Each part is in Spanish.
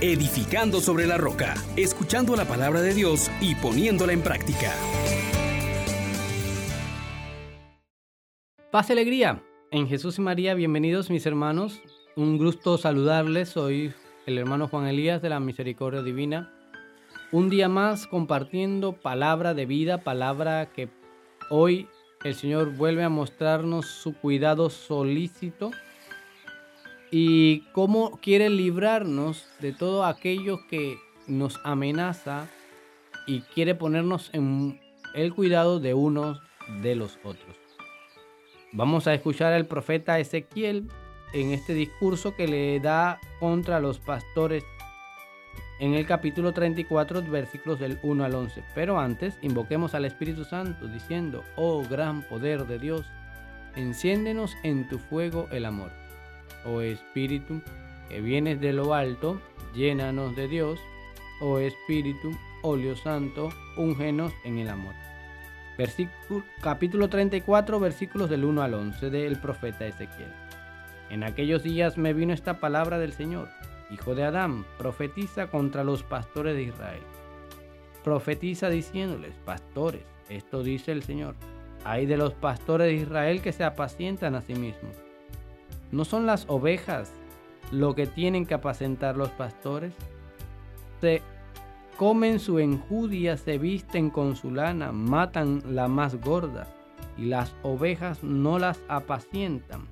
edificando sobre la roca, escuchando la palabra de Dios y poniéndola en práctica. Paz y alegría. En Jesús y María, bienvenidos mis hermanos. Un gusto saludarles. Soy el hermano Juan Elías de la Misericordia Divina. Un día más compartiendo palabra de vida, palabra que hoy el Señor vuelve a mostrarnos su cuidado solícito y cómo quiere librarnos de todo aquello que nos amenaza y quiere ponernos en el cuidado de unos de los otros. Vamos a escuchar al profeta Ezequiel en este discurso que le da contra los pastores en el capítulo 34, versículos del 1 al 11. Pero antes, invoquemos al Espíritu Santo diciendo, oh gran poder de Dios, enciéndenos en tu fuego el amor oh Espíritu, que vienes de lo alto, llénanos de Dios, oh Espíritu, óleo santo, úngenos en el amor. Versículo, capítulo 34, versículos del 1 al 11 del profeta Ezequiel. En aquellos días me vino esta palabra del Señor, hijo de Adán, profetiza contra los pastores de Israel. Profetiza diciéndoles, pastores, esto dice el Señor, hay de los pastores de Israel que se apacientan a sí mismos ¿No son las ovejas lo que tienen que apacentar los pastores? Se comen su enjudia, se visten con su lana, matan la más gorda, y las ovejas no las apacientan.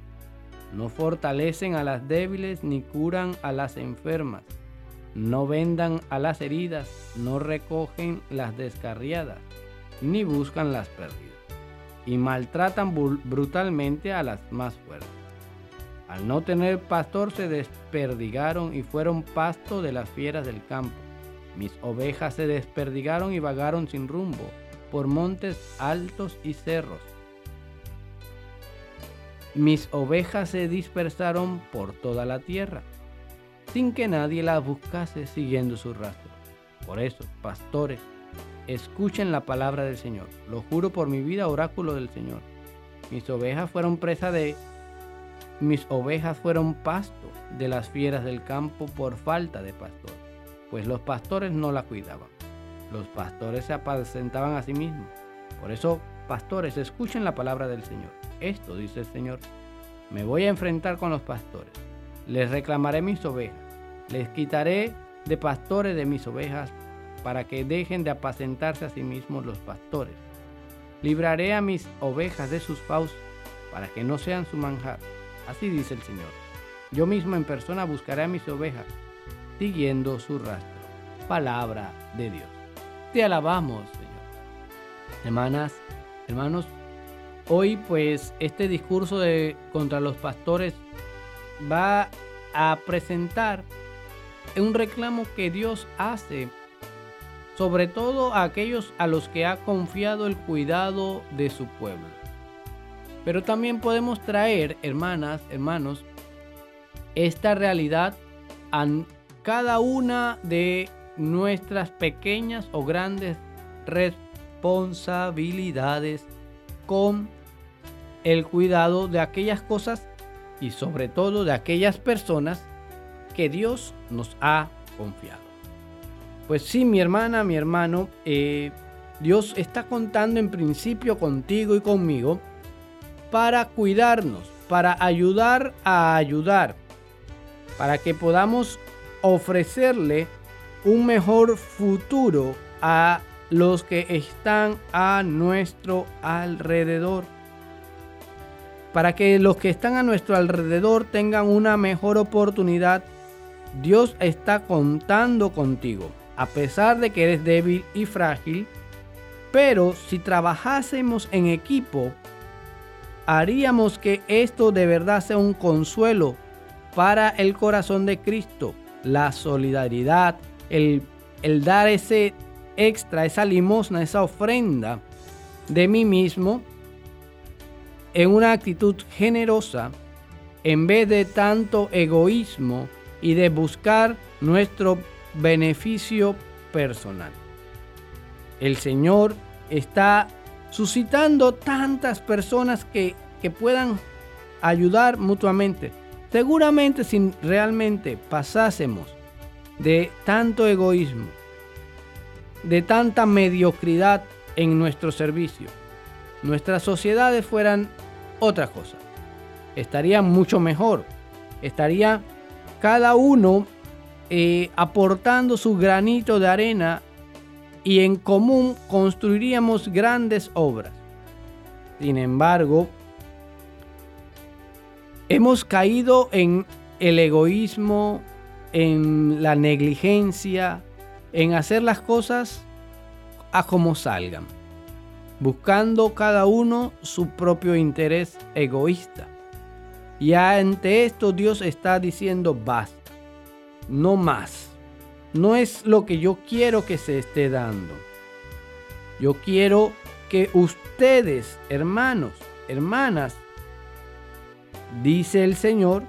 No fortalecen a las débiles ni curan a las enfermas. No vendan a las heridas, no recogen las descarriadas, ni buscan las perdidas. Y maltratan brutalmente a las más fuertes. Al no tener pastor se desperdigaron y fueron pasto de las fieras del campo. Mis ovejas se desperdigaron y vagaron sin rumbo por montes altos y cerros. Mis ovejas se dispersaron por toda la tierra, sin que nadie las buscase siguiendo su rastro. Por eso, pastores, escuchen la palabra del Señor. Lo juro por mi vida, oráculo del Señor. Mis ovejas fueron presa de mis ovejas fueron pasto de las fieras del campo por falta de pastor, pues los pastores no la cuidaban. Los pastores se apacentaban a sí mismos. Por eso, pastores, escuchen la palabra del Señor. Esto dice el Señor. Me voy a enfrentar con los pastores. Les reclamaré mis ovejas. Les quitaré de pastores de mis ovejas para que dejen de apacentarse a sí mismos los pastores. Libraré a mis ovejas de sus fauces para que no sean su manjar Así dice el Señor. Yo mismo en persona buscaré a mis ovejas, siguiendo su rastro. Palabra de Dios. Te alabamos, Señor. Hermanas, hermanos, hoy pues este discurso de contra los pastores va a presentar un reclamo que Dios hace sobre todo a aquellos a los que ha confiado el cuidado de su pueblo. Pero también podemos traer, hermanas, hermanos, esta realidad a cada una de nuestras pequeñas o grandes responsabilidades con el cuidado de aquellas cosas y sobre todo de aquellas personas que Dios nos ha confiado. Pues sí, mi hermana, mi hermano, eh, Dios está contando en principio contigo y conmigo para cuidarnos, para ayudar a ayudar, para que podamos ofrecerle un mejor futuro a los que están a nuestro alrededor. Para que los que están a nuestro alrededor tengan una mejor oportunidad, Dios está contando contigo, a pesar de que eres débil y frágil. Pero si trabajásemos en equipo, haríamos que esto de verdad sea un consuelo para el corazón de Cristo. La solidaridad, el, dar ese extra, esa limosna, esa ofrenda de mí mismo en una actitud generosa en vez de tanto egoísmo y de buscar nuestro beneficio personal. El Señor está suscitando tantas personas que, puedan ayudar mutuamente. Seguramente si realmente pasásemos de tanto egoísmo, de tanta mediocridad en nuestro servicio, nuestras sociedades fueran otra cosa. Estaría mucho mejor. Estaría cada uno eh, aportando su granito de arena y en común construiríamos grandes obras. Sin embargo, hemos caído en el egoísmo, en la negligencia, en hacer las cosas a como salgan, buscando cada uno su propio interés egoísta. Y ante esto Dios está diciendo basta, no más. No es lo que yo quiero que se esté dando. Yo quiero que ustedes, hermanos, hermanas, dice el Señor,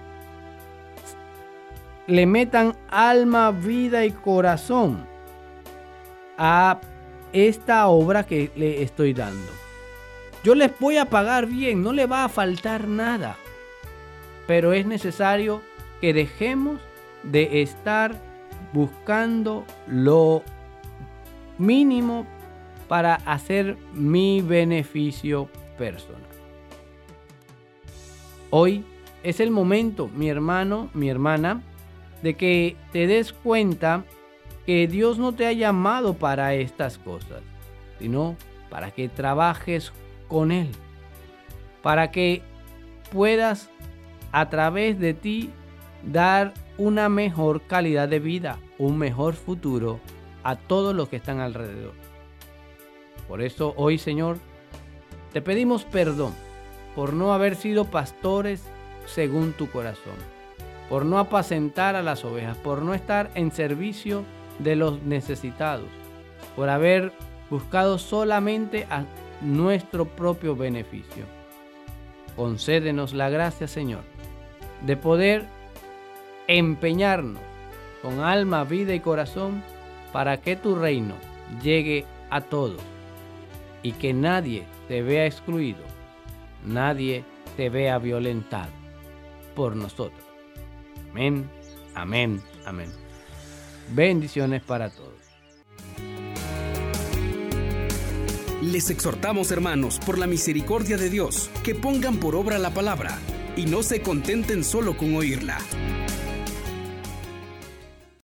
le metan alma, vida y corazón a esta obra que le estoy dando. Yo les voy a pagar bien, no le va a faltar nada. Pero es necesario que dejemos de estar buscando lo mínimo para hacer mi beneficio personal. Hoy es el momento, mi hermano, mi hermana, de que te des cuenta que Dios no te ha llamado para estas cosas, sino para que trabajes con Él, para que puedas a través de ti dar una mejor calidad de vida, un mejor futuro a todos los que están alrededor. Por eso hoy, Señor, te pedimos perdón por no haber sido pastores según tu corazón por no apacentar a las ovejas, por no estar en servicio de los necesitados, por haber buscado solamente a nuestro propio beneficio. Concédenos la gracia, Señor, de poder empeñarnos con alma, vida y corazón para que tu reino llegue a todos y que nadie te vea excluido, nadie te vea violentado por nosotros. Amén, amén, amén. Bendiciones para todos. Les exhortamos, hermanos, por la misericordia de Dios, que pongan por obra la palabra y no se contenten solo con oírla.